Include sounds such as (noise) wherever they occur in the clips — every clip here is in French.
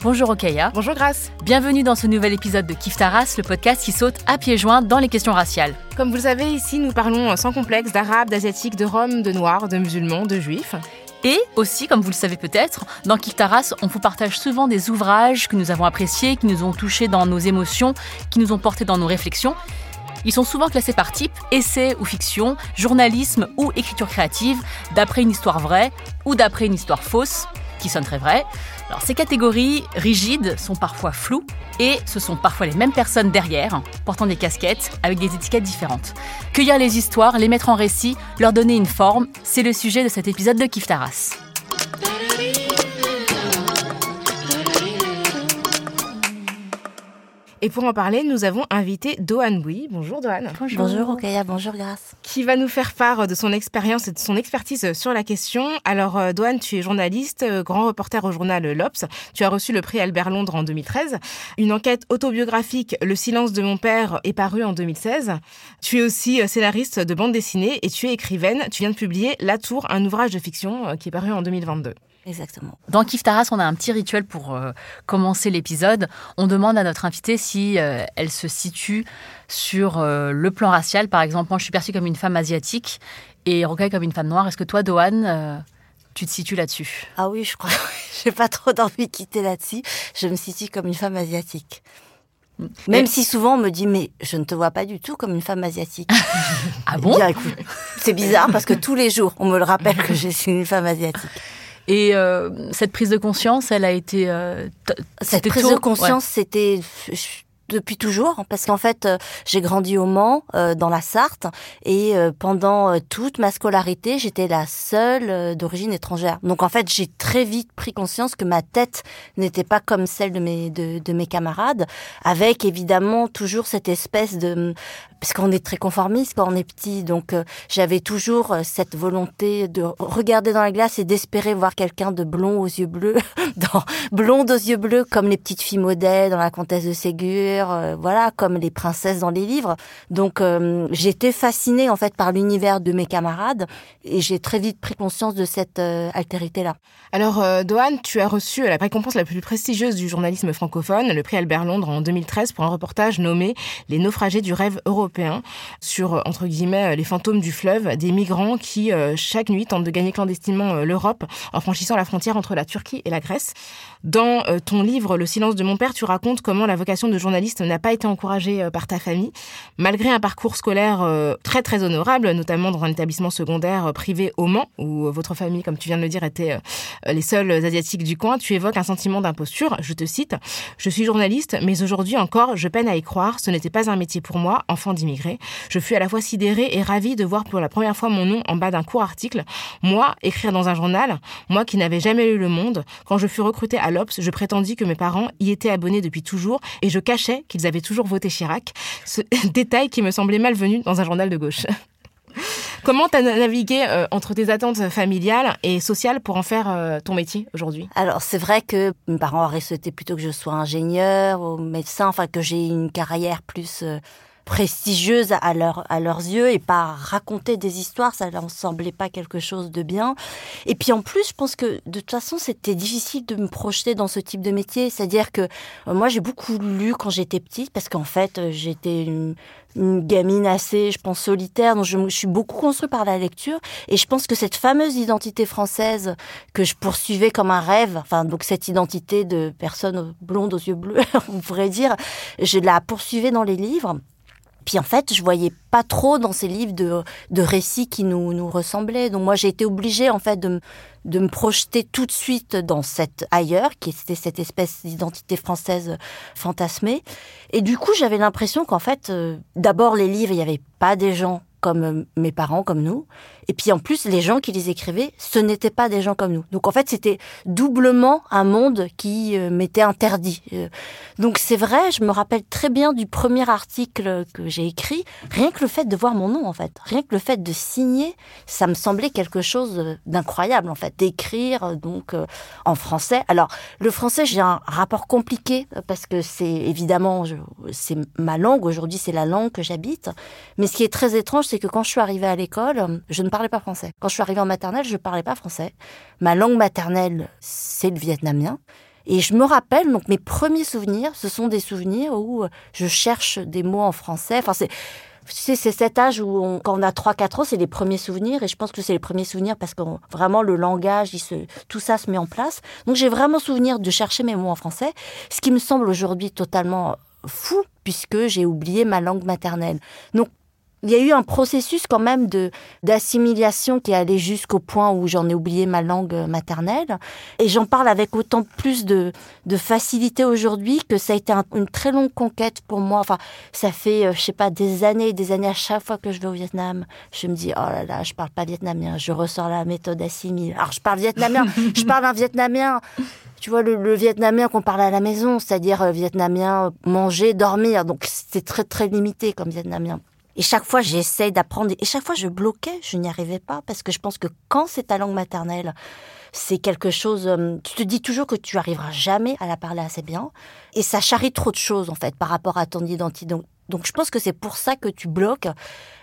Bonjour Okaya. Bonjour Grace. Bienvenue dans ce nouvel épisode de Kif Taras, le podcast qui saute à pieds joints dans les questions raciales. Comme vous le savez, ici nous parlons sans complexe d'arabes, d'asiatiques, de roms, de noirs, de musulmans, de juifs. Et aussi, comme vous le savez peut-être, dans Kif Taras, on vous partage souvent des ouvrages que nous avons appréciés, qui nous ont touchés dans nos émotions, qui nous ont portés dans nos réflexions. Ils sont souvent classés par type, essai ou fiction, journalisme ou écriture créative, d'après une histoire vraie ou d'après une histoire fausse, qui sonne très vraie. Ces catégories rigides sont parfois floues et ce sont parfois les mêmes personnes derrière, portant des casquettes avec des étiquettes différentes. Cueillir les histoires, les mettre en récit, leur donner une forme, c'est le sujet de cet épisode de Kif Taras. Et pour en parler, nous avons invité Dohan Bouy. Bonjour Dohan. Bonjour Okaya, bonjour Grace. Qui va nous faire part de son expérience et de son expertise sur la question. Alors euh, Dohan, tu es journaliste, euh, grand reporter au journal L'Obs. Tu as reçu le prix Albert Londres en 2013. Une enquête autobiographique, Le silence de mon père, est parue en 2016. Tu es aussi euh, scénariste de bande dessinée et tu es écrivaine. Tu viens de publier La Tour, un ouvrage de fiction qui est paru en 2022. Exactement. Dans Kif Taras, on a un petit rituel pour euh, commencer l'épisode. On demande à notre invitée si euh, elle se situe sur euh, le plan racial. Par exemple, moi, je suis perçue comme une femme asiatique et Rocaille comme une femme noire. Est-ce que toi, Dohan, tu te situes là-dessus? Ah oui, je crois. (laughs) J'ai pas trop d'envie de quitter là-dessus. Je me situe comme une femme asiatique. Même si souvent on me dit mais je ne te vois pas du tout comme une femme asiatique. (laughs) ah bon? C'est bizarre parce que tous les jours on me le rappelle que je suis une femme asiatique. Et euh, cette prise de conscience, elle a été. Euh, cette prise de conscience, c'était depuis toujours parce qu'en fait euh, j'ai grandi au Mans euh, dans la Sarthe et euh, pendant toute ma scolarité j'étais la seule d'origine étrangère donc en fait j'ai très vite pris conscience que ma tête n'était pas comme celle de mes de, de mes camarades avec évidemment toujours cette espèce de parce qu'on est très conformiste quand on est petit donc j'avais toujours cette volonté de regarder dans la glace et d'espérer voir quelqu'un de blond aux yeux bleus (laughs) dans blonde aux yeux bleus comme les petites filles modèles dans la comtesse de Ségur euh, voilà, comme les princesses dans les livres. Donc euh, j'étais fascinée en fait par l'univers de mes camarades et j'ai très vite pris conscience de cette euh, altérité-là. Alors Dohan, tu as reçu la récompense la plus prestigieuse du journalisme francophone, le prix Albert Londres en 2013 pour un reportage nommé Les naufragés du rêve européen sur entre guillemets les fantômes du fleuve, des migrants qui chaque nuit tentent de gagner clandestinement l'Europe en franchissant la frontière entre la Turquie et la Grèce. Dans ton livre Le silence de mon père, tu racontes comment la vocation de journaliste n'a pas été encouragé euh, par ta famille, malgré un parcours scolaire euh, très très honorable, notamment dans un établissement secondaire euh, privé au Mans, où votre famille, comme tu viens de le dire, était les seuls asiatiques du coin. Tu évoques un sentiment d'imposture. Je te cite Je suis journaliste, mais aujourd'hui encore, je peine à y croire. Ce n'était pas un métier pour moi, enfant d'immigré. Je fus à la fois sidérée et ravie de voir pour la première fois mon nom en bas d'un court article. Moi, écrire dans un journal, moi qui n'avais jamais lu Le Monde, quand je fus recrutée à l'Obs, je prétendis que mes parents y étaient abonnés depuis toujours et je cachais qu'ils avaient toujours voté Chirac. Ce (laughs) détail qui me semblait malvenu dans un journal de gauche. (laughs) Comment tu as navigué euh, entre tes attentes familiales et sociales pour en faire euh, ton métier aujourd'hui? Alors c'est vrai que mes parents auraient souhaité plutôt que je sois ingénieur ou médecin, enfin que j'ai une carrière plus euh, prestigieuse à, leur, à leurs yeux et pas raconter des histoires, ça leur semblait pas quelque chose de bien. Et puis en plus, je pense que de toute façon, c'était difficile de me projeter dans ce type de métier. C'est-à-dire que euh, moi, j'ai beaucoup lu quand j'étais petite parce qu'en fait, euh, j'étais une, gamine assez, je pense, solitaire. Donc je, je suis beaucoup construite par la lecture. Et je pense que cette fameuse identité française que je poursuivais comme un rêve, enfin, donc cette identité de personne blonde aux yeux bleus, (laughs) on pourrait dire, je la poursuivais dans les livres. Puis en fait, je voyais pas trop dans ces livres de, de récits qui nous, nous ressemblaient. Donc moi, j'ai été obligée en fait de, de me projeter tout de suite dans cette ailleurs, qui était cette espèce d'identité française fantasmée. Et du coup, j'avais l'impression qu'en fait, euh, d'abord les livres, il n'y avait pas des gens comme euh, mes parents, comme nous. Et puis en plus, les gens qui les écrivaient, ce n'étaient pas des gens comme nous. Donc en fait, c'était doublement un monde qui euh, m'était interdit. Euh, donc c'est vrai, je me rappelle très bien du premier article que j'ai écrit. Rien que le fait de voir mon nom, en fait, rien que le fait de signer, ça me semblait quelque chose d'incroyable, en fait, d'écrire donc en français. Alors le français, j'ai un rapport compliqué parce que c'est évidemment, c'est ma langue. Aujourd'hui, c'est la langue que j'habite. Mais ce qui est très étrange, c'est que quand je suis arrivée à l'école, je ne parlais pas français. Quand je suis arrivée en maternelle, je parlais pas français. Ma langue maternelle, c'est le vietnamien. Et je me rappelle, donc mes premiers souvenirs, ce sont des souvenirs où je cherche des mots en français. Enfin, c'est, c'est cet âge où, quand on a 3-4 ans, c'est les premiers souvenirs. Et je pense que c'est les premiers souvenirs parce que vraiment le langage, il se, tout ça se met en place. Donc j'ai vraiment souvenir de chercher mes mots en français. Ce qui me semble aujourd'hui totalement fou puisque j'ai oublié ma langue maternelle. Donc il y a eu un processus quand même de d'assimilation qui est allé jusqu'au point où j'en ai oublié ma langue maternelle et j'en parle avec autant plus de de facilité aujourd'hui que ça a été une très longue conquête pour moi enfin ça fait euh, je sais pas des années et des années à chaque fois que je vais au Vietnam je me dis oh là là je parle pas vietnamien je ressors la méthode assimile alors je parle vietnamien (laughs) je parle un vietnamien tu vois, le, vietnamien qu'on parle à la maison, c'est-à-dire euh, vietnamien manger, dormir. Donc, c'est très, très limité comme vietnamien. Et chaque fois, j'essaie d'apprendre. Et chaque fois, je bloquais, je n'y arrivais pas. Parce que je pense que quand c'est ta langue maternelle, c'est quelque chose. Euh, tu te dis toujours que tu arriveras jamais à la parler assez bien. Et ça charrie trop de choses, en fait, par rapport à ton identité. Donc, donc je pense que c'est pour ça que tu bloques.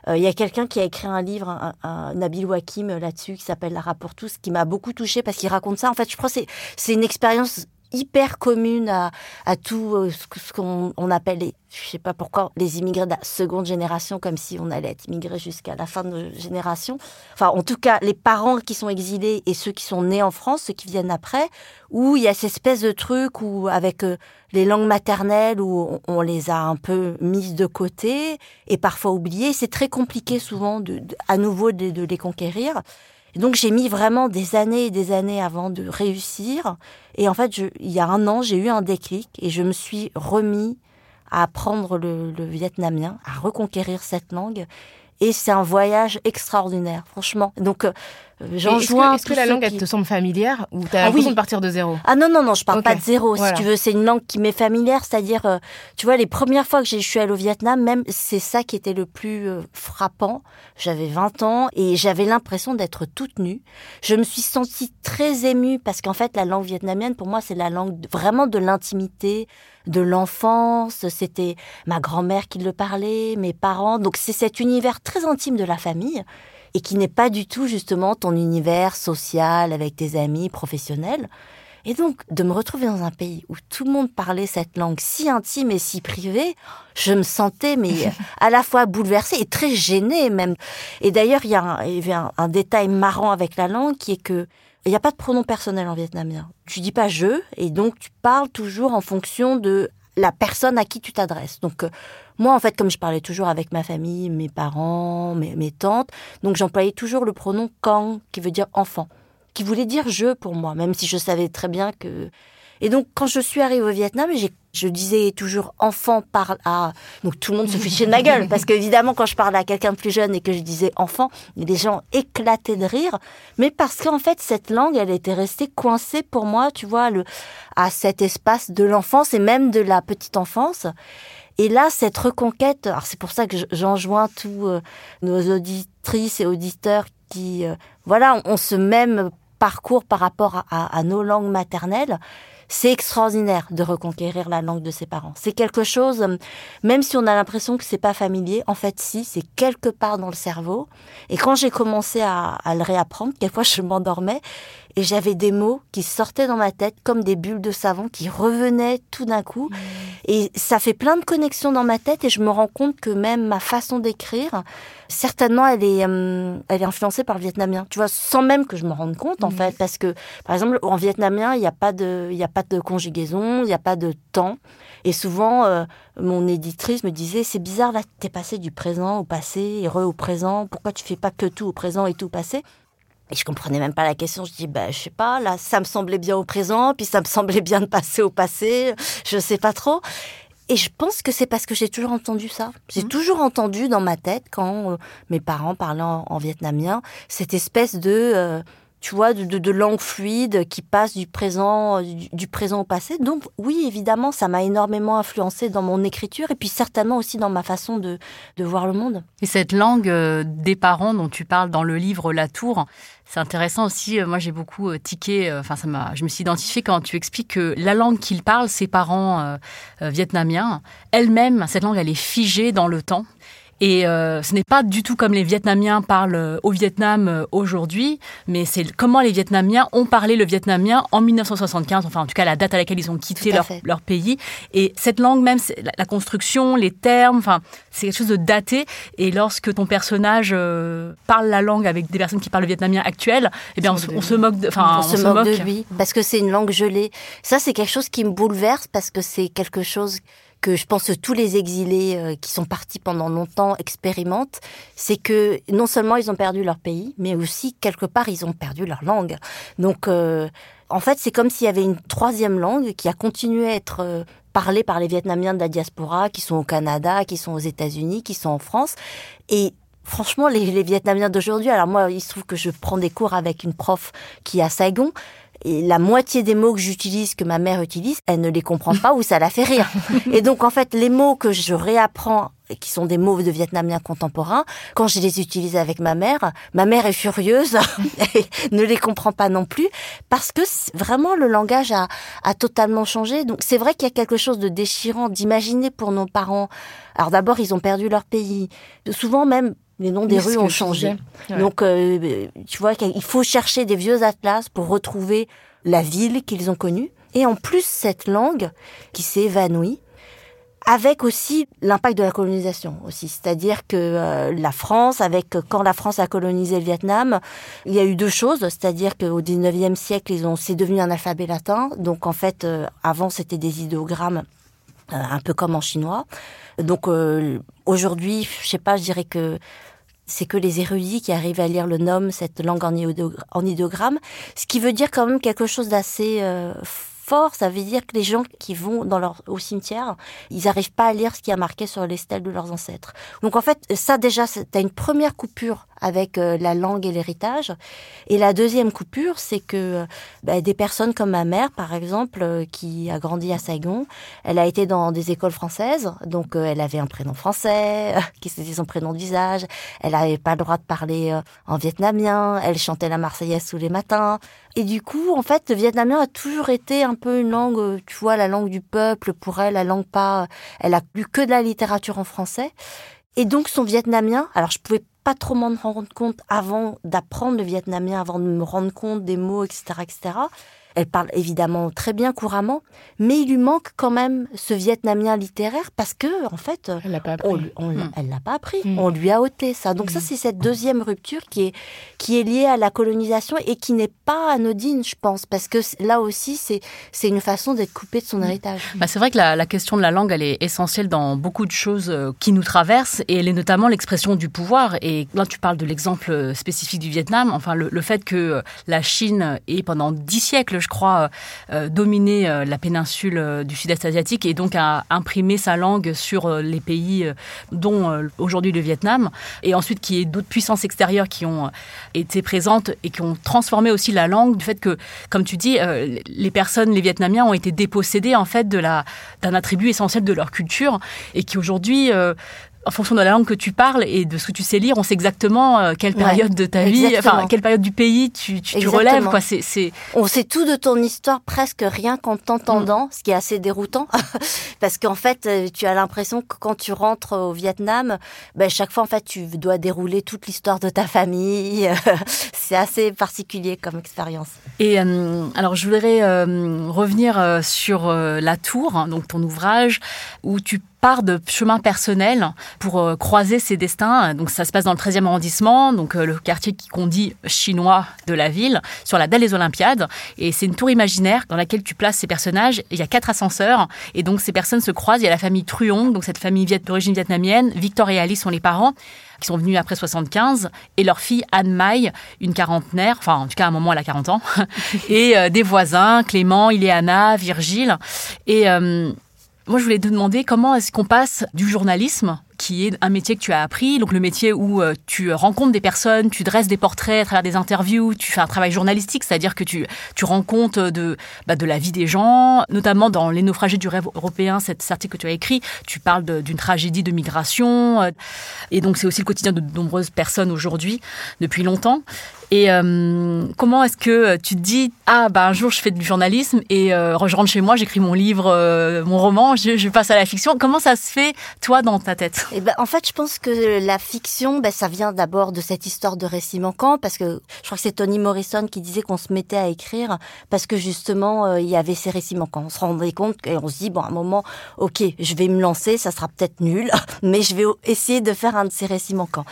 Euh, il y a quelqu'un qui a écrit un livre, un, Nabil Wakim, là-dessus, qui s'appelle La Rapport tous, qui m'a beaucoup touché parce qu'il raconte ça. En fait, je crois que c'est une expérience hyper commune à, tout euh, ce qu'on on appelle, les, je sais pas pourquoi, les immigrés de la seconde génération, comme si on allait être immigré jusqu'à la fin de génération. Enfin, en tout cas, les parents qui sont exilés et ceux qui sont nés en France, ceux qui viennent après, où il y a cette espèce de truc où, avec euh, les langues maternelles, où on, les a un peu mises de côté et parfois oubliées. C'est très compliqué souvent, à nouveau, de, de les conquérir donc j'ai mis vraiment des années et des années avant de réussir. Et en fait, je, il y a un an, j'ai eu un déclic et je me suis remis à apprendre le, le vietnamien, à reconquérir cette langue. Et c'est un voyage extraordinaire, franchement. Donc, euh, j'en joins. Est-ce que, la langue, elle te semble familière ou tu as ah l'impression de partir de zéro Ah non, non, non, je parle pas de zéro. Si tu veux, c'est une langue qui m'est familière. C'est-à-dire, euh, tu vois, les premières fois que je suis allée au Vietnam, même, c'est ça qui était le plus euh, frappant. J'avais 20 ans et j'avais l'impression d'être toute nue. Je me suis sentie très émue parce qu'en fait, la langue vietnamienne, pour moi, c'est la langue vraiment de l'intimité, de l'enfance. C'était ma grand-mère qui le parlait, mes parents. Donc c'est cet univers très intime de la famille et qui n'est pas du tout justement ton univers social avec tes amis professionnels. Et donc, de me retrouver dans un pays où tout le monde parlait cette langue si intime et si privée, je me sentais mais (laughs) à la fois bouleversée et très gênée même. Et d'ailleurs, il y a, un, un, détail marrant avec la langue qui est que il n'y a pas de pronom personnel en vietnamien. Tu dis pas je, et donc tu parles toujours en fonction de la personne à qui tu t'adresses. Donc euh, moi, en fait, comme je parlais toujours avec ma famille, mes parents, mes, mes tantes, donc j'employais toujours le pronom kang, qui veut dire enfant, qui voulait dire je pour moi, même si je savais très bien que et donc, quand je suis arrivée au Vietnam, je disais toujours enfant parle à. Donc, tout le monde se fichait de ma gueule. (laughs) Parce qu'évidemment, quand je parlais à quelqu'un de plus jeune et que je disais enfant, les gens éclataient de rire. Mais parce qu'en fait, cette langue, elle était restée coincée pour moi, tu vois, le, à cet espace de l'enfance et même de la petite enfance. Et là, cette reconquête, alors c'est pour ça que j'enjoins tous euh, nos auditrices et auditeurs qui, euh, voilà, ont ce même parcours par rapport à, à nos langues maternelles c'est extraordinaire de reconquérir la langue de ses parents. C'est quelque chose, euh, même si on a l'impression que c'est pas familier, en fait, si, c'est quelque part dans le cerveau. Et quand j'ai commencé à, à le réapprendre, (laughs) quelquefois je m'endormais et j'avais des mots qui sortaient dans ma tête comme des bulles de savon qui revenaient tout d'un coup. Mmh. Et ça fait plein de connexions dans ma tête et je me rends compte que même ma façon d'écrire, certainement, elle est, euh, elle est influencée par le vietnamien. Tu vois, sans même que je me rende compte, en mmh. fait, parce que, par exemple, en vietnamien, il n'y a pas de, il y a pas de conjugaison, il n'y a pas de temps. Et souvent, euh, mon éditrice me disait, c'est bizarre, là, t'es passé du présent au passé, heureux au présent, pourquoi tu fais pas que tout au présent et tout au passé? Et je comprenais même pas la question. Je dis, bah, je sais pas, là, ça me semblait bien au présent, puis ça me semblait bien de passer au passé. Je sais pas trop. Et je pense que c'est parce que j'ai toujours entendu ça. J'ai mmh. toujours entendu dans ma tête, quand euh, mes parents parlaient en, vietnamien, cette espèce de, euh, tu vois, de, de, langue fluide qui passe du présent, du, présent au passé. Donc oui, évidemment, ça m'a énormément influencé dans mon écriture et puis certainement aussi dans ma façon de, de voir le monde. Et cette langue euh, des parents dont tu parles dans le livre La Tour, c'est intéressant aussi. Euh, moi, j'ai beaucoup euh, tiqué. Enfin, ça m'a. Je me suis identifiée quand tu expliques que la langue qu'ils parlent, ses parents vietnamiens, elle-même, cette langue, elle est figée dans le temps. Et euh, ce n'est pas du tout comme les Vietnamiens parlent euh, au Vietnam euh, aujourd'hui, mais c'est comment les Vietnamiens ont parlé le vietnamien en 1975, enfin en tout cas la date à laquelle ils ont quitté leur, leur, pays. Et cette langue même, la, construction, les termes, enfin c'est quelque chose de daté. Et lorsque ton personnage parle la langue avec des personnes qui parlent le vietnamien actuel, eh bien on, se moque de, enfin on, se, moque de lui parce que c'est une langue gelée. Ça c'est quelque chose qui me bouleverse parce que c'est quelque chose que je pense que tous les exilés euh, qui sont partis pendant longtemps expérimentent, c'est que non seulement ils ont perdu leur pays, mais aussi quelque part ils ont perdu leur langue. Donc euh, en fait c'est comme s'il y avait une troisième langue qui a continué à être euh, parlée par les Vietnamiens de la diaspora, qui sont au Canada, qui sont aux États-Unis, qui sont en France, et Franchement, les, les Vietnamiens d'aujourd'hui, alors moi, il se trouve que je prends des cours avec une prof qui est à Saigon, et la moitié des mots que j'utilise, que ma mère utilise, elle ne les comprend pas ou ça la fait rire. Et donc, en fait, les mots que je réapprends qui sont des mots de vietnamien contemporain, quand je les utilise avec ma mère, ma mère est furieuse (laughs) et ne les comprend pas non plus parce que vraiment le langage a, a totalement changé. Donc c'est vrai qu'il y a quelque chose de déchirant d'imaginer pour nos parents. Alors d'abord ils ont perdu leur pays, souvent même les noms des rues ont changé. Donc, euh, tu vois, il faut chercher des vieux atlas pour retrouver la ville qu'ils ont connue. Et en plus, cette langue qui s'est évanouie, avec aussi l'impact de la colonisation aussi. C'est-à-dire que euh, la France, avec quand la France a colonisé le Vietnam, il y a eu deux choses. C'est-à-dire qu'au 19e siècle, ils ont, c'est devenu un alphabet latin. Donc en fait, euh, avant, c'était des idéogrammes, un peu comme en chinois. Donc aujourd'hui, je sais pas, je dirais que c'est que les érudits qui arrivent à lire le nom, cette langue en, idéogramme, ce qui veut dire quand même quelque chose d'assez euh, fort, ça veut dire que les gens qui vont dans leur, au cimetière, ils n'arrivent pas à lire ce qui a marqué sur les stèles de leurs ancêtres. Donc en fait, ça déjà, tu as une première coupure avec euh, la langue et l'héritage. Et la deuxième coupure, c'est que euh, bah, des personnes comme ma mère, par exemple, euh, qui a grandi à Saigon, elle a été dans des écoles françaises, donc elle avait un prénom français, qui c'était son prénom de visage. Elle n'avait pas le droit de parler en vietnamien. Elle chantait la Marseillaise tous les matins. Et du coup, en fait, le vietnamien a toujours été un peu une langue, tu vois, la langue du peuple. Pour elle, la langue pas, elle a lu que de la littérature en français. Et donc son vietnamien, alors je pouvais pas trop m'en rendre compte avant d'apprendre le vietnamien, avant de me rendre compte des mots, etc., etc. Elle parle évidemment très bien couramment, mais il lui manque quand même ce vietnamien littéraire parce que, en fait, elle l'a pas appris. Hmm. Elle l'a pas appris. Hmm. On lui a ôté ça. Donc ça, hmm. c'est cette deuxième rupture qui est qui est liée à la colonisation et qui n'est pas anodine, je pense, parce que là aussi, c'est c'est une façon d'être coupé de son héritage. Bah, c'est vrai que la, la, question de la langue, elle est essentielle dans beaucoup de choses euh, qui nous traversent et elle est notamment l'expression du pouvoir. Et là, tu parles de l'exemple euh, spécifique du Vietnam. Enfin, le, le fait que euh, la Chine ait pendant dix siècles je crois, euh, euh, dominer euh, la péninsule du sud-est asiatique et donc a imprimé sa langue sur les pays dont aujourd'hui le Vietnam. Et ensuite, qu'il y ait d'autres puissances extérieures qui ont été présentes et qui ont transformé aussi la langue du fait que, comme tu dis, les personnes, les Vietnamiens ont été dépossédés en fait d'un attribut essentiel de leur culture et qui aujourd'hui en fonction de la langue que tu parles et de ce que tu sais lire, on sait exactement euh, quelle période de ta vie, enfin quelle période du pays tu, tu, relèves. Quoi. On sait tout de ton histoire presque rien qu'en t'entendant, mm. ce qui est assez déroutant, (laughs) parce qu'en fait, euh, tu as l'impression que quand tu rentres au Vietnam, ben, chaque fois en fait, tu dois dérouler toute l'histoire de ta famille. (laughs) c'est assez particulier comme expérience. Et euh, alors, je voudrais revenir sur la tour, hein, donc ton ouvrage, où tu de chemin personnel pour euh, croiser ses destins. Donc ça se passe dans le 13e arrondissement, donc euh, le quartier qu'on dit chinois de la ville, sur la dalle des Olympiades. Et c'est une tour imaginaire dans laquelle tu places ces personnages. Il y a quatre ascenseurs et donc ces personnes se croisent. Il y a la famille Truong, donc cette famille d'origine vietnamienne. Victor et Alice sont les parents qui sont venus après 75, et leur fille Anne Mai, une quarantenaire, enfin en tout cas à un moment elle a 40 ans, (laughs) et euh, des voisins, Clément, Iléana, Virgile. Et moi, je voulais te demander comment est-ce qu'on passe du journalisme qui est un métier que tu as appris, donc le métier où euh, tu rencontres des personnes, tu dresses des portraits à travers des interviews, tu fais un travail journalistique, c'est-à-dire que tu, tu rends compte de, bah, de la vie des gens, notamment dans Les naufragés du rêve européen, cet article que tu as écrit, tu parles d'une tragédie de migration, euh, et donc c'est aussi le quotidien de nombreuses personnes aujourd'hui, depuis longtemps. Et euh, comment est-ce que tu te dis ah bah un jour je fais du journalisme et je rentre chez moi, j'écris mon livre, mon roman, je, je, passe à la fiction. Comment ça se fait toi dans ta tête? Eh ben, en fait, je pense que la fiction, ben, ça vient d'abord de cette histoire de récit manquant, parce que je crois que c'est Toni Morrison qui disait qu'on se mettait à écrire parce que justement, euh, il y avait ces récits manquants. On se rendait compte et on se dit, bon, à un moment, ok, je vais me lancer, ça sera peut-être nul, (laughs) mais je vais essayer de faire un de ces récits manquants.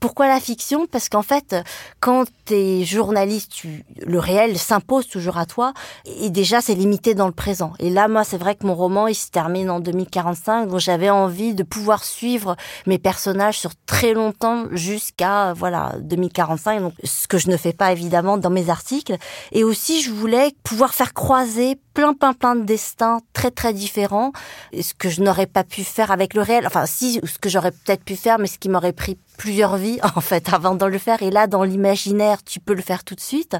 Pourquoi la fiction? Parce qu'en fait, quand tu es journaliste, tu, le réel s'impose toujours à toi, et déjà c'est limité dans le présent. Et là, moi, c'est vrai que mon roman, il se termine en 2045, donc j'avais envie de pouvoir suivre mes personnages sur très longtemps jusqu'à voilà 2045, donc ce que je ne fais pas évidemment dans mes articles. Et aussi, je voulais pouvoir faire croiser plein, plein, plein de destins très, très différents, ce que je n'aurais pas pu faire avec le réel. Enfin, si, ce que j'aurais peut-être pu faire, mais ce qui m'aurait pris plusieurs vies (laughs) en fait avant de le faire. Et là dans l'imaginaire tu peux le faire tout de suite.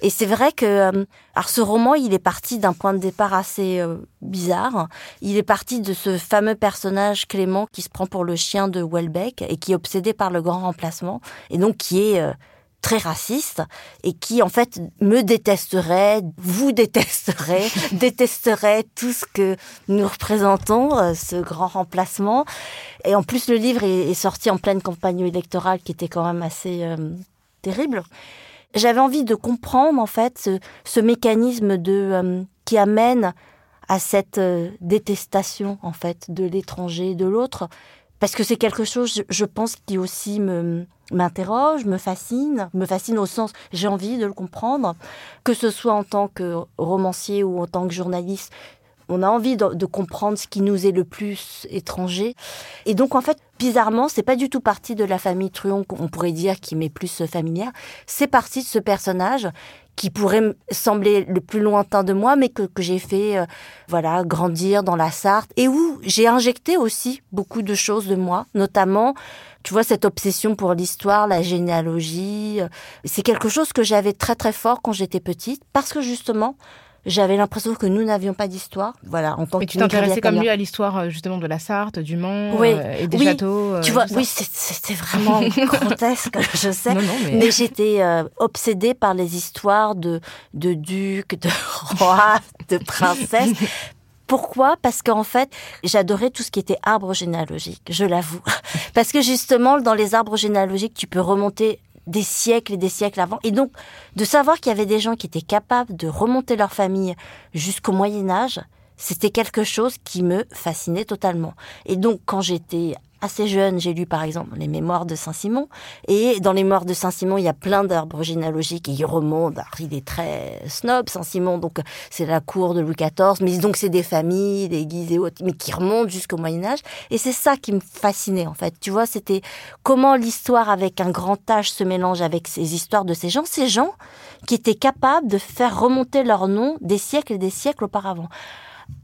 Et c'est vrai que euh, alors ce roman il est parti d'un point de départ assez euh, bizarre. Il est parti de ce fameux personnage Clément qui se prend pour le chien de Welbeck et qui est obsédé par le grand remplacement et donc qui est euh, très raciste et qui en fait me détesterait, vous détesterait, (laughs) détesterait tout ce que nous représentons, euh, ce grand remplacement. Et en plus le livre est, sorti en pleine campagne électorale qui était quand même assez euh, terrible. J'avais envie de comprendre en fait ce, mécanisme de euh, qui amène à cette détestation en fait de l'étranger, de l'autre, parce que c'est quelque chose, je pense, qui aussi me m'interroge, me fascine, me fascine au sens j'ai envie de le comprendre, que ce soit en tant que romancier ou en tant que journaliste. On a envie de, comprendre ce qui nous est le plus étranger. Et donc, en fait, bizarrement, c'est pas du tout parti de la famille Truon, qu'on pourrait dire, qui m'est plus familière. C'est parti de ce personnage qui pourrait sembler le plus lointain de moi, mais que, que j'ai fait, euh, voilà, grandir dans la Sarthe et où j'ai injecté aussi beaucoup de choses de moi, notamment tu vois, cette obsession pour l'histoire, la généalogie, euh, c'est quelque chose que j'avais très très fort quand j'étais petite, parce que justement, j'avais l'impression que nous n'avions pas d'histoire. Voilà, en tant Mais tu t'intéressais comme lui à l'histoire euh, justement de la Sarthe, du Mans euh, et des châteaux. tu vois, oui, c'était vraiment (laughs) grotesque, je sais. mais, j'étais obsédée par les histoires de de ducs, de (laughs) rois, de princesses, pourquoi? Parce qu'en fait, j'adorais tout ce qui était arbre généalogique, je l'avoue. Parce que justement, dans les arbres généalogiques, tu peux remonter des siècles et des siècles avant. Et donc, de savoir qu'il y avait des gens qui étaient capables de remonter leur famille jusqu'au Moyen Âge, c'était quelque chose qui me fascinait totalement. Et donc, quand j'étais assez jeune, j'ai lu par exemple les Mémoires de Saint-Simon. Et dans les Mémoires de Saint-Simon, il y a plein d'arbres généalogiques et il remonte. il est très snob, Saint-Simon, donc c'est la cour de Louis XIV. Mais donc c'est des familles, des guises et autres, mais qui remontent jusqu'au Moyen-Âge. Et c'est ça qui me fascinait en fait. Tu vois, c'était comment l'histoire avec un grand H se mélange avec ces histoires de ces gens. Ces gens qui étaient capables de faire remonter leur nom des siècles et des siècles auparavant.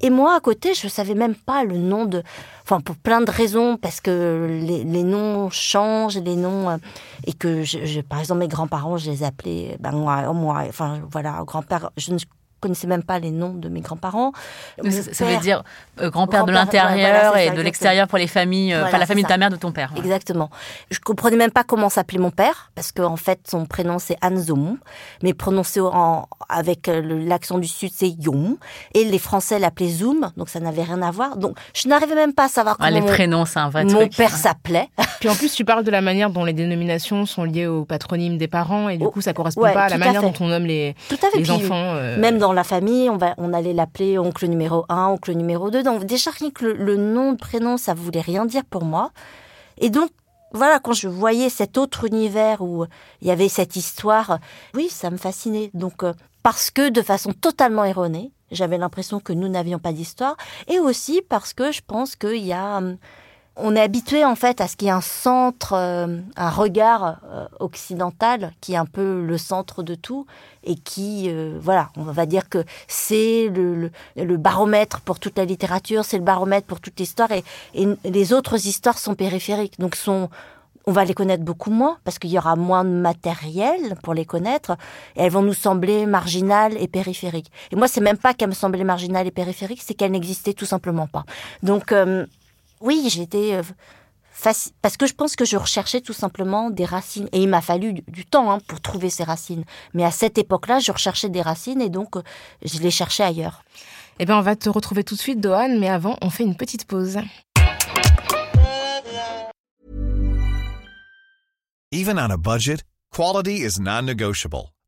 Et moi, à côté, je ne savais même pas le nom de... Enfin, pour plein de raisons, parce que les, noms changent, les noms... Euh, et que, par exemple, mes grands-parents, je les appelais... Ben, moi, moi, enfin, voilà, grand-père... Je ne connaissais même pas les noms de mes grands-parents. Ça, veut dire euh, grand-père de l'intérieur et de l'extérieur pour les familles, enfin la famille de ta mère, de ton père. Exactement. Je comprenais même pas comment s'appelait mon père, parce qu'en en fait, son prénom c'est Anzom, mais prononcé en, avec l'accent du sud, c'est Yom. Et les Français l'appelaient Zoom, donc ça n'avait rien à voir. Donc je n'arrivais même pas à savoir ah, comment les prénoms, c'est un vrai mon père s'appelait. (laughs) Puis en plus, tu parles de la manière dont les dénominations sont liées au patronyme des parents, et du oh, coup, ça correspond pas à la manière dont on nomme les, tout à fait. les enfants. Euh. Même dans la famille, on, va, on allait l'appeler oncle numéro 1, oncle numéro 2. Donc déjà, rien que le, nom, le prénom, ça voulait rien dire pour moi. Et donc, voilà, quand je voyais cet autre univers où il y avait cette histoire, oui, ça me fascinait. Donc, euh, parce que de façon totalement erronée, j'avais l'impression que nous n'avions pas d'histoire, et aussi parce que je pense qu'il y a hum, on est habitué en fait à ce qu'il y ait un centre, euh, un regard euh, occidental qui est un peu le centre de tout et qui, euh, voilà, on va dire que c'est le, baromètre pour toute la littérature, c'est le baromètre pour toute l'histoire et, les autres histoires sont périphériques, donc sont on va les connaître beaucoup moins parce qu'il y aura moins de matériel pour les connaître et elles vont nous sembler marginales et périphériques. Et moi, c'est même pas qu'elles me semblaient marginales et périphériques, c'est qu'elles n'existaient tout simplement pas. Donc, oui, j'étais euh, parce que je pense que je recherchais tout simplement des racines. Et il m'a fallu du, temps hein, pour trouver ces racines. Mais à cette époque-là, je recherchais des racines et donc euh, je les cherchais ailleurs. Eh bien, on va te retrouver tout de suite, Dohan, mais avant, on fait une petite pause. Even on a budget, quality is non-negotiable.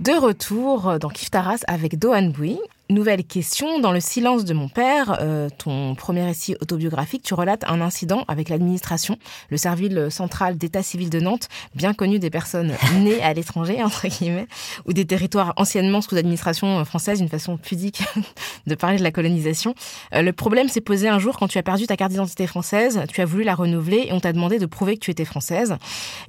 De retour dans Kif Taras avec Dohan Boui. Nouvelle question. Dans Le silence de mon père, euh, ton premier récit autobiographique, tu relates un incident avec l'administration, le service central d'état civil de Nantes, bien connu des personnes (laughs) nées à l'étranger, entre guillemets, ou des territoires anciennement sous administration française, une façon pudique (laughs) de parler de la colonisation. Euh, le problème s'est posé un jour quand tu as perdu ta carte d'identité française, tu as voulu la renouveler et on t'a demandé de prouver que tu étais française.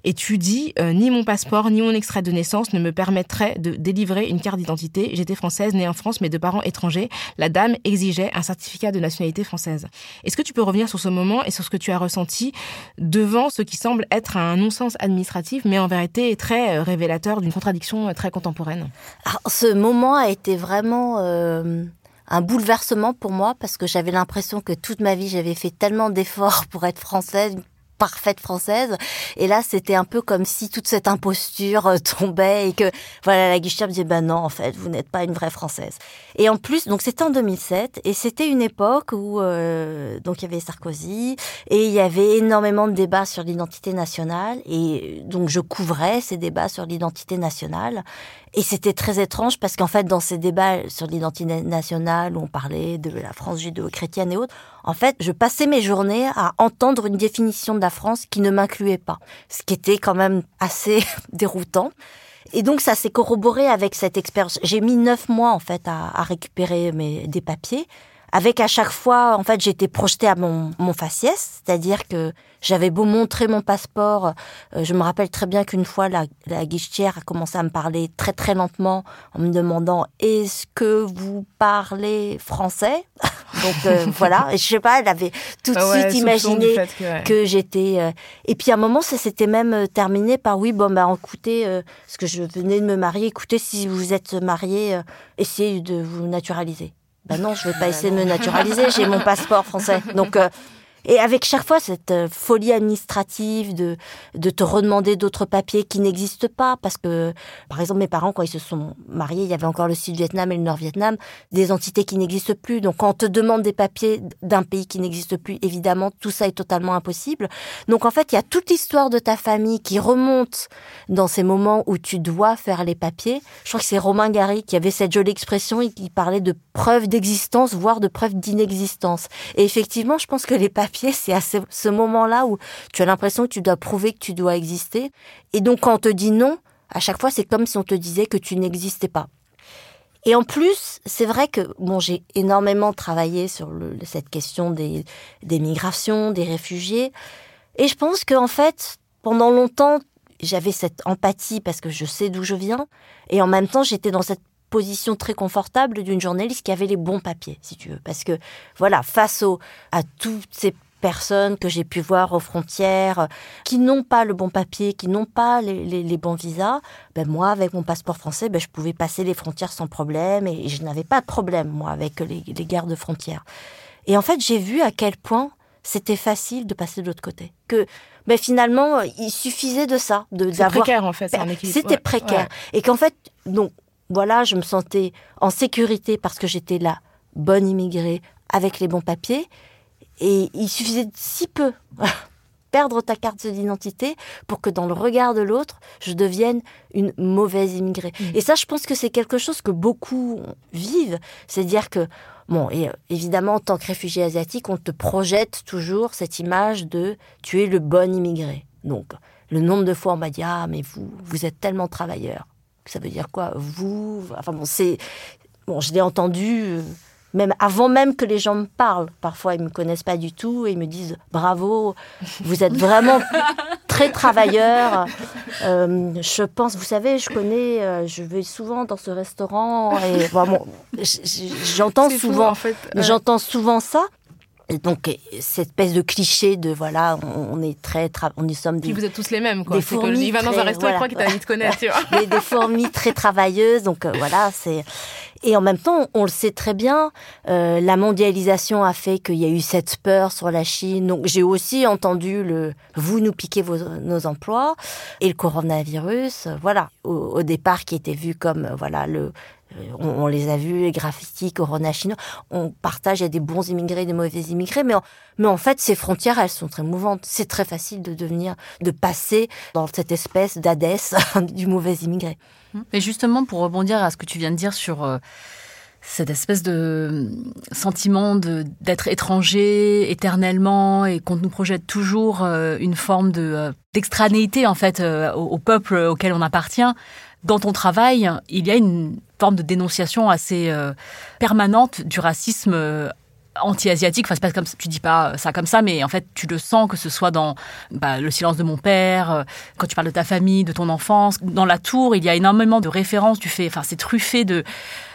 Et tu dis, euh, ni mon passeport, ni mon extrait de naissance ne me permettraient de délivrer une carte d'identité. J'étais française, née en France, mais de parents étrangers, la dame exigeait un certificat de nationalité française. Est-ce que tu peux revenir sur ce moment et sur ce que tu as ressenti devant ce qui semble être un non-sens administratif, mais en vérité très euh, révélateur d'une contradiction euh, très contemporaine? Ce moment a été vraiment... Euh, un bouleversement pour moi parce que j'avais l'impression que toute ma vie j'avais fait tellement d'efforts pour être française, parfaite française. Et là, c'était un peu comme si toute cette imposture euh, tombait et que, voilà, la guichetière me disait, ben non, en fait, vous n'êtes pas une vraie française. Et en plus, donc c'était en 2007 et c'était une époque où, euh, donc il y avait Sarkozy et il y avait énormément de débats sur l'identité nationale et donc je couvrais ces débats sur l'identité nationale. Et c'était très étrange parce qu'en fait, dans ces débats sur l'identité nationale, où on parlait de la France judéo-chrétienne et autres, en fait, je passais mes journées à entendre une définition de la France qui ne m'incluait pas, ce qui était quand même assez (laughs) déroutant. Et donc, ça s'est corroboré avec cette expérience. J'ai mis neuf mois, en fait, à, à récupérer mes, des papiers avec à chaque fois, en fait, j'étais projetée à mon, mon faciès, c'est-à-dire que j'avais beau montrer mon passeport, euh, je me rappelle très bien qu'une fois, la, la guichetière a commencé à me parler très très lentement en me demandant est-ce que vous parlez français? (laughs) Donc euh, voilà, et je sais pas, elle avait tout de ah suite imaginé que, j'étais. Euh, et puis à un moment, ça s'était même terminé par oui, bon bah écoutez, parce que je venais de me marier, écoutez, si vous êtes marié, essayez de vous naturaliser. Ben non, je vais pas essayer de me naturaliser, j'ai mon passeport français. Donc, euh, et avec chaque fois cette euh, folie administrative de, de te redemander d'autres papiers qui n'existent pas, parce que, par exemple, mes parents, quand ils se sont mariés, il y avait encore le Sud-Vietnam et le Nord-Vietnam, des entités qui n'existent plus. Donc, quand on te demande des papiers d'un pays qui n'existe plus, évidemment, tout ça est totalement impossible. Donc, en fait, il y a toute l'histoire de ta famille qui remonte dans ces moments où tu dois faire les papiers. Je crois que c'est Romain Gary qui avait cette jolie expression et qui parlait de preuves d'existence, voire de preuves d'inexistence. Et effectivement, je pense que les papiers papier, c'est à ce, moment-là où tu as l'impression que tu dois prouver que tu dois exister. Et donc quand on te dit non, à chaque fois c'est comme si on te disait que tu n'existais pas. Et en plus, c'est vrai que bon, j'ai énormément travaillé sur cette question des, des migrations, des réfugiés. Et je pense qu'en fait, pendant longtemps, j'avais cette empathie parce que je sais d'où je viens. Et en même temps, j'étais dans cette position très confortable d'une journaliste qui avait les bons papiers, si tu veux. Parce que, voilà, face au, à toutes ces personnes que j'ai pu voir aux frontières, qui n'ont pas le bon papier, qui n'ont pas les, bons visas, ben moi, avec mon passeport français, ben je pouvais passer les frontières sans problème et je n'avais pas de problème, moi, avec les, les gardes frontières. Et en fait, j'ai vu à quel point c'était facile de passer de l'autre côté. Que mais ben, finalement, il suffisait de ça, de d'avoir. précaire en fait, C'était précaire, et qu'en fait, donc voilà, je me sentais en sécurité parce que j'étais la bonne immigrée avec les bons papiers, et il suffisait de si peu (laughs) perdre ta carte d'identité pour que dans le regard de l'autre, je devienne une mauvaise immigrée. Mmh. Et ça, je pense que c'est quelque chose que beaucoup vivent, c'est-à-dire que Bon, et euh, évidemment, en tant que réfugié asiatique, on te projette toujours cette image de tu es le bon immigré. Donc, le nombre de fois on m'a dit ah mais vous vous êtes tellement travailleur. Ça veut dire quoi? Vous, enfin bon, c'est bon, je l'ai entendu euh, même avant même que les gens me parlent. Parfois, ils me connaissent pas du tout et ils me disent bravo, vous êtes vraiment (laughs) très travailleur. Euh, je pense, vous savez, je connais, euh, je vais souvent dans ce restaurant et vraiment, j'entends souvent, en fait, j'entends souvent ça. Donc cette espèce de cliché de voilà on, est très on y sommes des Puis vous êtes tous les mêmes quoi des fourmis il va dans un restaurant voilà, il croit qu'il t'a de connaître tu vois. (laughs) des, fourmis très travailleuses donc euh, voilà c'est et en même temps, on le sait très bien, euh, la mondialisation a fait qu'il y a eu cette peur sur la Chine. Donc j'ai aussi entendu le vous nous piquez vos, nos emplois et le coronavirus. Voilà, au, départ qui était vu comme euh, voilà le euh, on, les a vus, les graffitis, Corona chinois. On partage, il des bons immigrés, des mauvais immigrés, mais en, mais en fait, ces frontières, elles sont très mouvantes. C'est très facile de devenir, de passer dans cette espèce d'adès (laughs) du mauvais immigré. Mais justement, pour rebondir à ce que tu viens de dire sur euh, cette espèce de euh, sentiment d'être étranger éternellement et qu'on nous projette toujours une forme de d'extranéité en fait au, peuple auquel on appartient. Dans ton travail, il y a une forme de dénonciation assez euh, permanente du racisme euh, anti-asiatique. Enfin, c'est pas comme ça, tu dis pas ça comme ça, mais en fait, tu le sens que ce soit dans bah, le silence de mon père, euh, quand tu parles de ta famille, de ton enfance, dans la tour, il y a énormément de références. Tu fais, enfin, c'est truffé de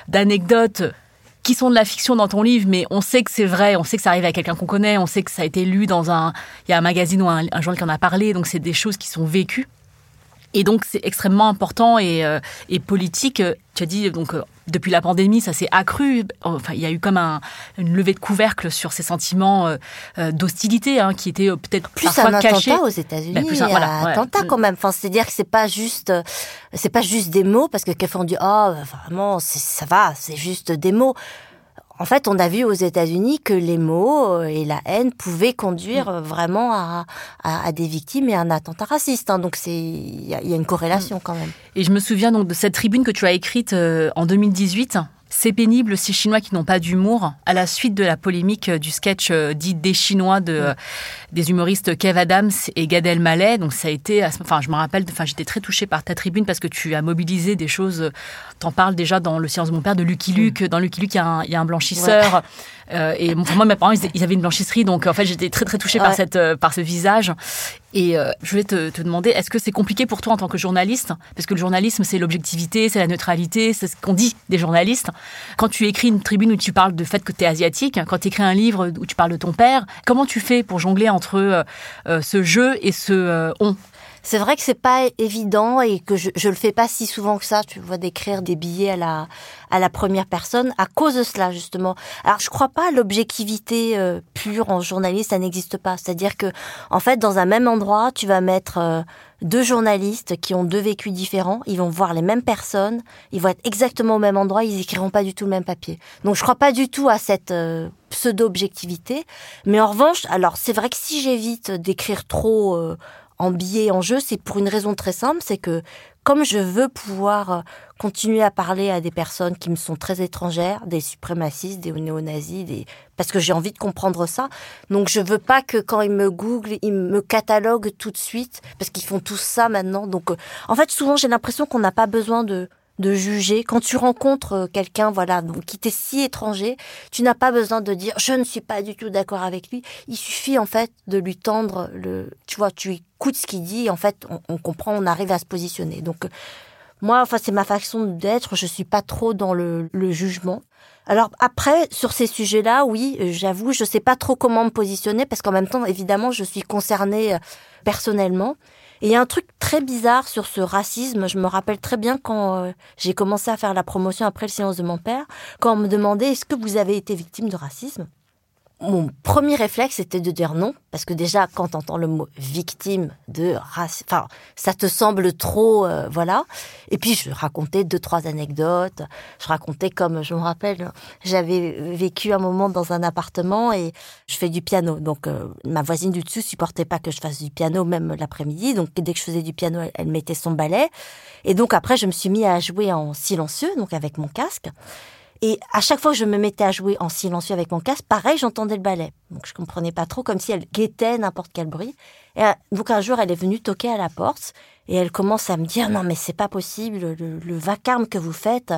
d'anecdotes qui sont de la fiction dans ton livre, mais on sait que c'est vrai, on sait que ça arrive à quelqu'un qu'on connaît, on sait que ça a été lu dans un, il y a un magazine ou un, un journal qui en a parlé, donc c'est des choses qui sont vécues. Et donc, c'est extrêmement important et, euh, et, politique. Tu as dit, donc, euh, depuis la pandémie, ça s'est accru. Enfin, il y a eu comme un, une levée de couvercle sur ces sentiments euh, d'hostilité hein, qui étaient peut-être plus parfois un cachés. attentat aux États-Unis. Ben, plus un, voilà, un attentat quand même. Enfin, c'est-à-dire que c'est pas juste, c'est pas juste des mots parce que quelquefois on dit, oh, vraiment, ça va, c'est juste des mots. En fait, on a vu aux États-Unis que les mots euh, et la haine pouvaient conduire mm. vraiment à, à, des victimes et à un attentat raciste. Hein. Donc, c'est il y, a une corrélation mm. quand même. Et je me souviens donc de cette tribune que tu as écrite euh, en 2018 c'est pénible ces Chinois qui n'ont pas d'humour à la suite de la polémique du sketch euh, dit des Chinois de mm. des humoristes Kev Adams et Gad Elmaleh. Donc ça a été, enfin je me rappelle, enfin j'étais très touchée par ta tribune parce que tu as mobilisé des choses. T'en parles déjà dans le silence de mon père de Lucky Luke. Dans Lucky Luke, il y a un, il y a un blanchisseur. Euh, et moi, mes parents, ils, avaient une blanchisserie, donc en fait, j'étais très très touchée par cette euh, par ce visage. Et euh, je voulais te, te demander, est-ce que c'est compliqué pour toi en tant que journaliste? Parce que le journalisme, c'est l'objectivité, c'est la neutralité, c'est ce qu'on dit des journalistes. Quand tu écris une tribune où tu parles du fait que tu es asiatique, quand tu écris un livre où tu parles de ton père, comment tu fais pour jongler entre ce jeu et ce on? C'est vrai que c'est pas évident et que je, je le fais pas si souvent que ça. Tu vois, d'écrire des billets à la à la première personne à cause de cela justement. Alors je crois pas à l'objectivité euh, pure en journaliste, ça n'existe pas. C'est-à-dire que en fait, dans un même endroit, tu vas mettre euh, deux journalistes qui ont deux vécus différents, ils vont voir les mêmes personnes, ils vont être exactement au même endroit, ils écriront pas du tout le même papier. Donc je crois pas du tout à cette euh, pseudo-objectivité. Mais en revanche, alors c'est vrai que si j'évite d'écrire trop en billet en jeu, c'est pour une raison très simple, c'est que comme je veux pouvoir euh, continuer à parler à des personnes qui me sont très étrangères, des suprémacistes, des néo-nazis, des... parce que j'ai envie de comprendre ça. Donc je veux pas que quand ils me googlent, ils me cataloguent tout de suite, parce qu'ils font tout ça maintenant. Donc euh, en fait, souvent j'ai l'impression qu'on n'a pas besoin de de juger. Quand tu rencontres euh, quelqu'un, voilà, qui t'est si étranger, tu n'as pas besoin de dire je ne suis pas du tout d'accord avec lui. Il suffit en fait de lui tendre le, tu vois, tu écoutes ce qu'il dit, en fait, on, comprend, on arrive à se positionner. Donc moi, enfin, c'est ma façon d'être. Je suis pas trop dans le, le jugement. Alors après, sur ces sujets-là, oui, j'avoue, je sais pas trop comment me positionner parce qu'en même temps, évidemment, je suis concernée euh, personnellement. Et il y a un truc très bizarre sur ce racisme. Je me rappelle très bien quand euh, j'ai commencé à faire la promotion après le silence de mon père, quand on me demandait est-ce que vous avez été victime de racisme? Mon premier réflexe était de dire non, parce que déjà, quand tu entends le mot victime de race, enfin, ça te semble trop, euh, voilà. Et puis, je racontais deux, trois anecdotes. Je racontais comme, je me rappelle, j'avais vécu un moment dans un appartement et je fais du piano. Donc, euh, ma voisine du dessus supportait pas que je fasse du piano, même l'après-midi. Donc, dès que je faisais du piano, elle, elle mettait son balai. Et donc, après, je me suis mis à jouer en silencieux, donc avec mon casque. Et à chaque fois que je me mettais à jouer en silencieux avec mon casque, pareil, j'entendais le ballet. Donc je comprenais pas trop, comme si elle guettait n'importe quel bruit. Et euh, donc un jour, elle est venue toquer à la porte et elle commence à me dire non mais c'est pas possible, le, vacarme que vous faites,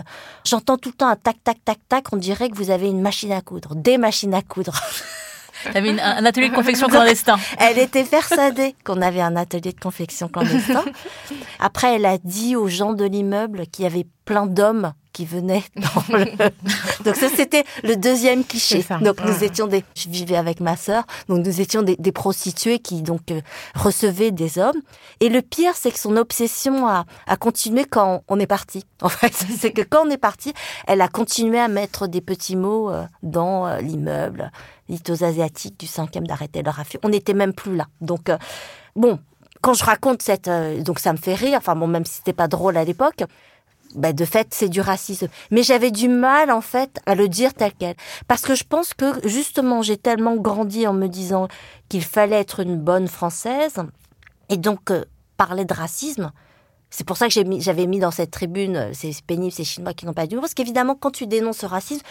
j'entends tout le temps un tac tac tac tac, on dirait que vous avez une machine à coudre, des machines à coudre. (laughs) T'avais un atelier de confection clandestin. (laughs) Elle était persuadée qu'on avait un atelier de confection clandestin. (laughs) Après, elle a dit aux gens de l'immeuble qu'il y avait plein d'hommes qui venaient dans le... (laughs) Donc ça, c'était le deuxième cliché. Donc nous étions des... Je vivais avec ma sœur, donc nous étions des, des prostituées qui donc euh, recevaient des hommes. Et le pire, c'est que son obsession a, a continué quand on est parti. (laughs) En fait, c'est que quand on est parti, elle a continué à mettre des petits mots euh, dans euh, l'immeuble, aux asiatiques du cinquième d'arrêter leur affaire. On n'était même plus là. Donc, bon, quand je raconte cette... donc ça me fait rire, enfin bon, même si c'était pas drôle à l'époque, bah, de fait, c'est du racisme. Mais j'avais du mal, en fait, à le dire tel quel. Parce que je pense que, justement, j'ai tellement grandi en me disant qu'il fallait être une bonne Française. Et donc, euh, parler de racisme, c'est pour ça que j'avais mis, dans cette tribune, euh, c'est pénible, ces Chinois qui n'ont pas d'humour. Parce qu'évidemment, quand tu dénonces ce racisme,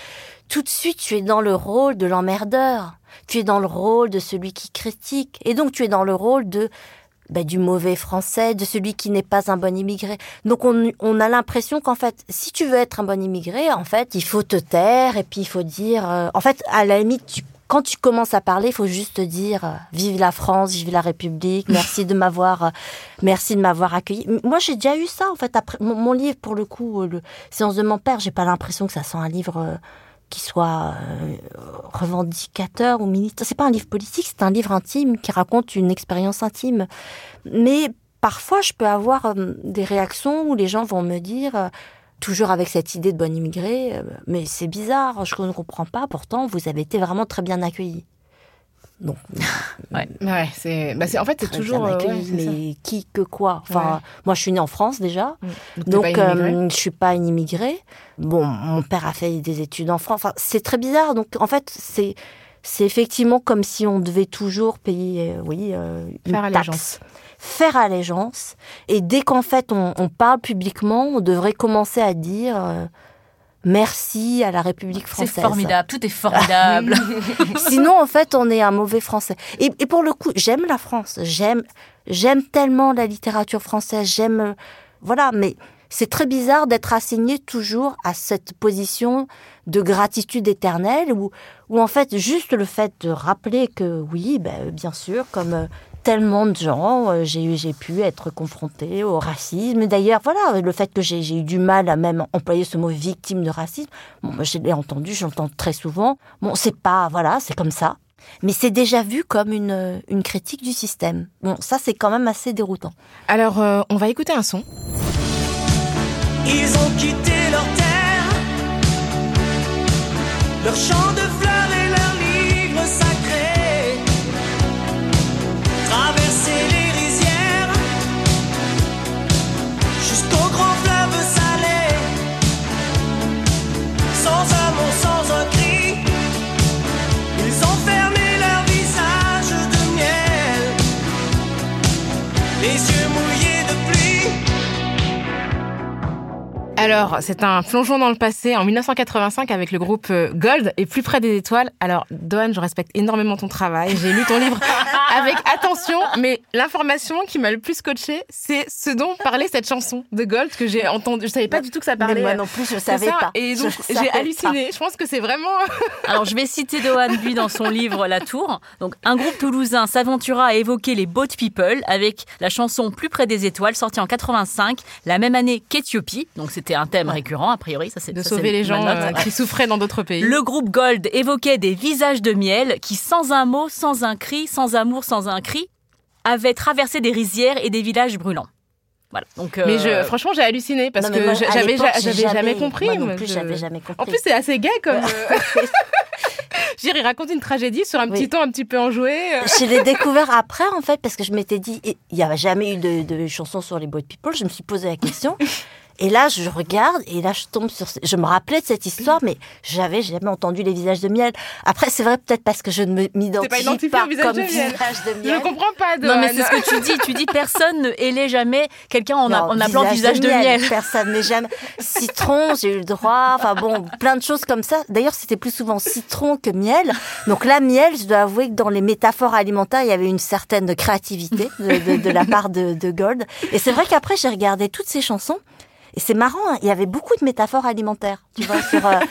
tout de suite, tu es dans le rôle de l'emmerdeur. Tu es dans le rôle de celui qui critique. Et donc, tu es dans le rôle de bah, du mauvais français, de celui qui n'est pas un bon immigré. Donc on, a l'impression qu'en fait, si tu veux être un bon immigré, en fait, il faut te taire et puis il faut dire, euh, en fait, à la limite, quand tu commences à parler, il faut juste dire euh, vive la France, vive la République, merci de m'avoir, euh, merci de m'avoir accueilli. Moi, j'ai déjà eu ça en fait. Après mon, livre, pour le coup, le séance de mon père, j'ai pas l'impression que ça sent un livre soit euh, revendicateur ou militant. C'est pas un livre politique, c'est un livre intime qui raconte une expérience intime. Mais parfois, je peux avoir euh, des réactions où les gens vont me dire, euh, toujours avec cette idée de bonne immigré, mais c'est bizarre, je ne comprends pas. Pourtant, vous avez été vraiment très bien accueilli. Donc, (laughs) ouais, ouais c'est, bah c'est, en fait, c'est toujours. Euh, mais qui, que quoi Enfin, moi, je suis née en France déjà, mm. donc, donc euh, je suis pas une immigrée. Bon, mon père a fait des études en France. Enfin, c'est très bizarre. Donc, en fait, c'est, c'est effectivement comme si on devait toujours payer, euh, oui, euh, une faire allégeance. Faire allégeance. Et dès qu'en fait on, on, parle publiquement, on devrait commencer à dire merci à la République française. C'est formidable, tout est formidable. (laughs) Sinon, en fait, on est un mauvais français. Et, et pour le coup, j'aime la France, j'aime, j'aime tellement la littérature française, j'aime, voilà, mais c'est très bizarre d'être assigné toujours à cette position de gratitude éternelle où, où en fait juste le fait de rappeler que oui, ben, bien sûr, comme tellement de gens, euh, j'ai j'ai pu être confrontée au racisme. D'ailleurs, voilà, le fait que j'ai eu du mal à même employer ce mot victime de racisme, bon, je l'ai entendu, j'entends très souvent. Bon, c'est pas, voilà, c'est comme ça. Mais c'est déjà vu comme une, une critique du système. Bon, ça, c'est quand même assez déroutant. Alors, euh, on va écouter un son. Ils ont quitté leur terre, leur champ de fleurs Alors, c'est un plongeon dans le passé en 1985 avec le groupe euh, Gold et Plus près des étoiles. Alors, Dohan, je respecte énormément ton travail. J'ai lu ton livre (laughs) avec attention, mais l'information qui m'a le plus coaché, c'est ce dont parlait cette chanson de Gold que j'ai entendue. Je savais pas du tout que ça parlait. Mais moi non plus, je savais ça. pas. Et donc, j'ai halluciné. Je pense que c'est vraiment. (laughs) Alors, je vais citer Dohan, lui, dans son livre La Tour. Donc, un groupe toulousain s'aventura à évoquer les boat people avec la chanson Plus près des étoiles, sortie en 85, la même année qu'Éthiopie. Donc, c'était un thème récurrent, a priori. Ça, c'est de ça, sauver les gens note. euh, qui souffraient dans d'autres pays. Le groupe Gold évoquait des visages de miel qui, sans un mot, sans un cri, sans amour, sans un cri, avaient traversé des rizières et des villages brûlants. Voilà. Donc, Mais euh, je, franchement, j'ai halluciné parce Non, mais que moi, j'avais jamais compris. Moi non moi, plus, je- j'avais jamais compris. En plus, c'est assez gay comme. (laughs) euh, (laughs) Je veux dire, il raconte une tragédie sur un petit Oui. ton un petit peu enjoué. Je l'ai (laughs) découvert après, en fait, parce que je m'étais dit, il n'y avait jamais eu de, de chanson sur les boat people. Je me suis posé la question. Et là, je regarde, et là, je tombe sur. ce- Je me rappelais de cette histoire, mais j'avais jamais entendu les visages de miel. Après, c'est vrai, peut-être parce que je ne me- m'identifie pas, au visage comme de miel. visage de Je miel. ne comprends pas. Non, mais c'est ce que tu dis. Tu dis personne ne hélait jamais quelqu'un en, appelant visage de miel. Personne n'est jamais. Citron, j'ai eu le droit. Enfin bon, plein de choses comme ça. D'ailleurs, c'était plus souvent citron que miel. Donc là, miel, je dois avouer que dans les métaphores alimentaires, il y avait une certaine créativité de, de- de la part de, de Gold. Et c'est vrai qu'après, j'ai regardé toutes ces chansons. Et c'est marrant, hein, il y avait beaucoup de métaphores alimentaires. Tu vois, sur. euh, (laughs)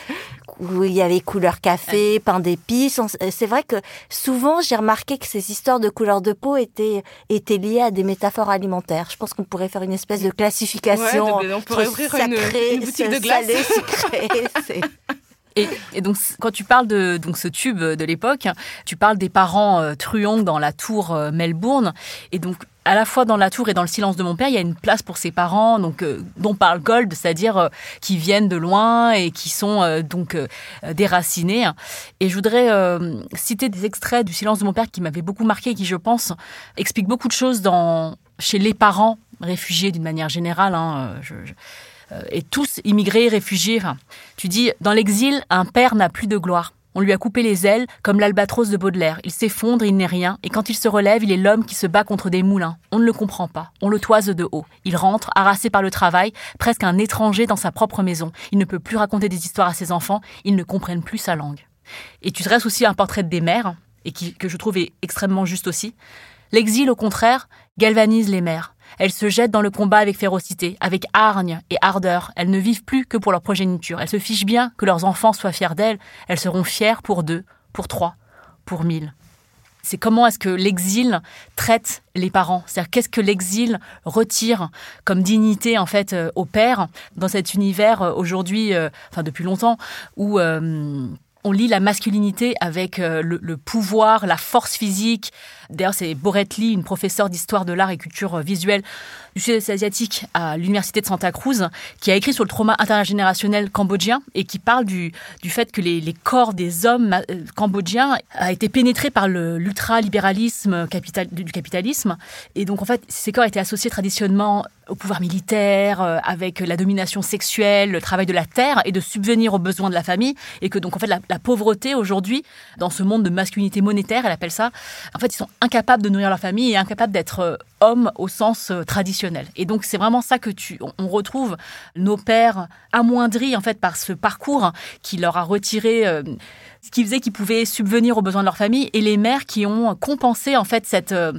où il y avait couleur café, pain d'épices. Euh, C'est vrai que souvent, j'ai remarqué que ces histoires de couleur de peau étaient, étaient liées à des métaphores alimentaires. Je pense qu'on pourrait faire une espèce de classification. Ouais, de- on pourrait ouvrir une- sacré, une boutique de glace. salé, sucré. (laughs) (laughs) Et, et donc, quand tu parles de donc ce tube de l'époque, tu parles des parents euh, truands dans la tour euh, Melbourne. Et donc, à la fois dans la tour et dans le silence de mon père, il y a une place pour ces parents, donc euh, dont parle Gold, c'est-à-dire euh, qui viennent de loin et qui sont euh, donc déracinés. Et je voudrais citer des extraits du silence de mon père qui m'avaient beaucoup marqué et qui, je pense, expliquent beaucoup de choses dans chez les parents réfugiés d'une manière générale. hein, je- je- et tous immigrés, réfugiés. Tu dis, dans l'exil, un père n'a plus de gloire. On lui a coupé les ailes, comme l'albatros de Baudelaire. Il s'effondre, il n'est rien, et quand il se relève, il est l'homme qui se bat contre des moulins. On ne le comprend pas. On le toise de haut. Il rentre, harassé par le travail, presque un étranger dans sa propre maison. Il ne peut plus raconter des histoires à ses enfants, ils ne comprennent plus sa langue. Et tu dresses aussi un portrait des mères, et qui, que je trouve extrêmement juste aussi. L'exil, au contraire, galvanise les mères. Elles se jettent dans le combat avec férocité, avec hargne et ardeur. Elles ne vivent plus que pour leur progéniture. Elles se fichent bien que leurs enfants soient fiers d'elles. Elles seront fières pour deux, pour trois, pour mille. C'est comment est-ce que l'exil traite les parents? C'est-à-dire qu'est-ce que l'exil retire comme dignité en fait euh, au père dans cet univers euh, aujourd'hui, euh, enfin depuis longtemps, où on lit la masculinité avec euh, le, pouvoir, la force physique. D'ailleurs, c'est Borette une professeure d'histoire de l'art et culture visuelle du sud-est asiatique à l'université de Santa Cruz, qui a écrit sur le trauma intergénérationnel cambodgien et qui parle du, du fait que les, les corps des hommes euh, cambodgiens a été pénétré par l'ultralibéralisme capital, du capitalisme. Et donc, en fait, ces corps étaient associés traditionnellement au pouvoir militaire, euh, avec la domination sexuelle, le travail de la terre et de subvenir aux besoins de la famille. Et que donc, en fait, la, la pauvreté aujourd'hui, dans ce monde de masculinité monétaire, elle appelle ça, en fait, ils sont incapables de nourrir leur famille et incapables d'être au sens euh, traditionnel. Et donc, c'est vraiment ça que tu, on, retrouve nos pères amoindris, en fait, par ce parcours qui leur a retiré euh, ce qui faisait qu'ils pouvaient subvenir aux besoins de leur famille et les mères qui ont compensé en fait cette euh,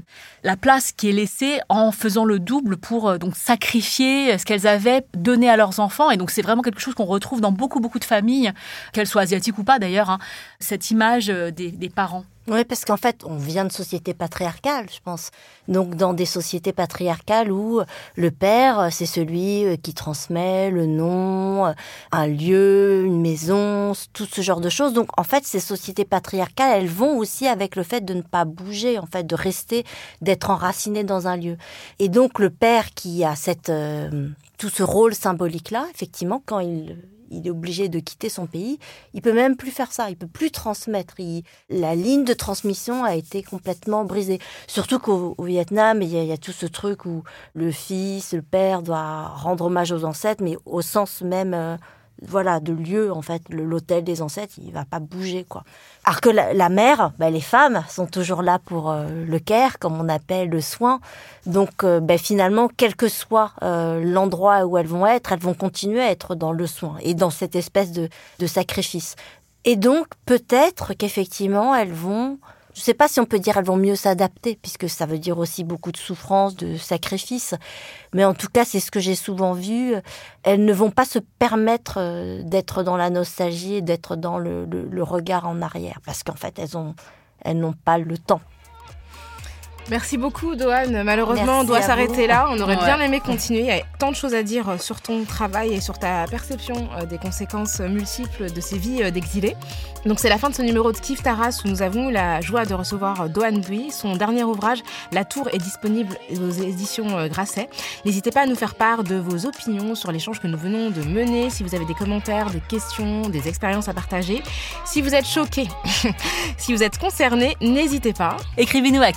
la place qui est laissée en faisant le double pour donc sacrifier ce qu'elles avaient donné à leurs enfants et donc c'est vraiment quelque chose qu'on retrouve dans beaucoup beaucoup de familles qu'elles soient asiatiques ou pas d'ailleurs hein, cette image des parents Oui, parce qu'en fait, on vient de sociétés patriarcales, je pense. Donc, dans des sociétés patriarcales où le père, c'est celui euh, qui transmet le nom, euh, un lieu, une maison, tout ce genre de choses. Donc, en fait, ces sociétés patriarcales, elles vont aussi avec le fait de ne pas bouger, en fait, de rester, d'être enraciné dans un lieu. Et donc, le père qui a cette, euh, tout ce rôle symbolique-là, effectivement, quand il il est obligé de quitter son pays. Il peut même plus faire ça. Il peut plus transmettre. La ligne de transmission a été complètement brisée. Surtout qu'au au Vietnam, il y, a, il y a tout ce truc où le fils, le père doit rendre hommage aux ancêtres, mais au sens même euh, voilà, de lieu, en fait. L'hôtel des ancêtres, il va pas bouger, quoi. Alors que la, mère, bah, les femmes sont toujours là pour euh, le care, comme on appelle le soin. Donc, euh, bah, finalement, quel que soit euh, l'endroit où elles vont être, elles vont continuer à être dans le soin et dans cette espèce de, de sacrifice. Et donc, peut-être qu'effectivement, elles vont je ne sais pas si on peut dire elles vont mieux s'adapter, puisque ça veut dire aussi beaucoup de souffrance, de sacrifice. Mais en tout cas, c'est ce que j'ai souvent vu. Elles ne vont pas se permettre euh, d'être dans la nostalgie d'être dans le, regard en arrière, parce qu'en fait, elles n'ont pas le temps. Merci beaucoup, Doane. Malheureusement, on doit s'arrêter là. On aurait bien aimé continuer. Il y a tant de choses à dire euh, sur ton travail et sur ta perception euh, des conséquences multiples de ces vies d'exilés. Donc c'est la fin de ce numéro de Kif Taras où nous avons eu la joie de recevoir Doan Bui. Son dernier ouvrage, La Tour, est disponible aux éditions euh, Grasset. N'hésitez pas à nous faire part de vos opinions sur l'échange que nous venons de mener. Si vous avez des commentaires, des questions, des expériences à partager. Si vous êtes choqué, (laughs) si vous êtes concerné, n'hésitez pas. Écrivez-nous à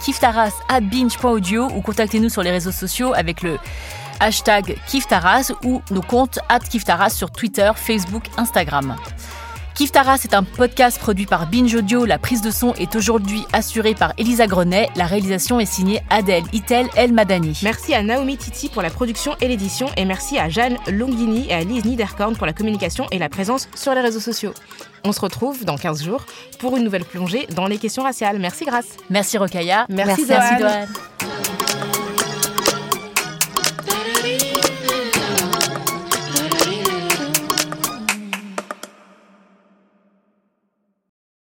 à binge.audio ou contactez-nous sur les réseaux sociaux avec le hashtag Kiftaras ou nos comptes at Kiftaras sur Twitter, Facebook, Instagram. Kif Taras est un podcast produit par Binge Audio. La prise de son est aujourd'hui assurée par Elisa Grenet. La réalisation est signée Adèle Itel El Madani. Merci à Naomi Titi pour la production et l'édition. Et merci à Jeanne Longini et à Lise Niederkorn pour la communication et la présence sur les réseaux sociaux. On se retrouve dans 15 jours pour une nouvelle plongée dans les questions raciales. Merci Grace. Merci Rokaya. Merci, merci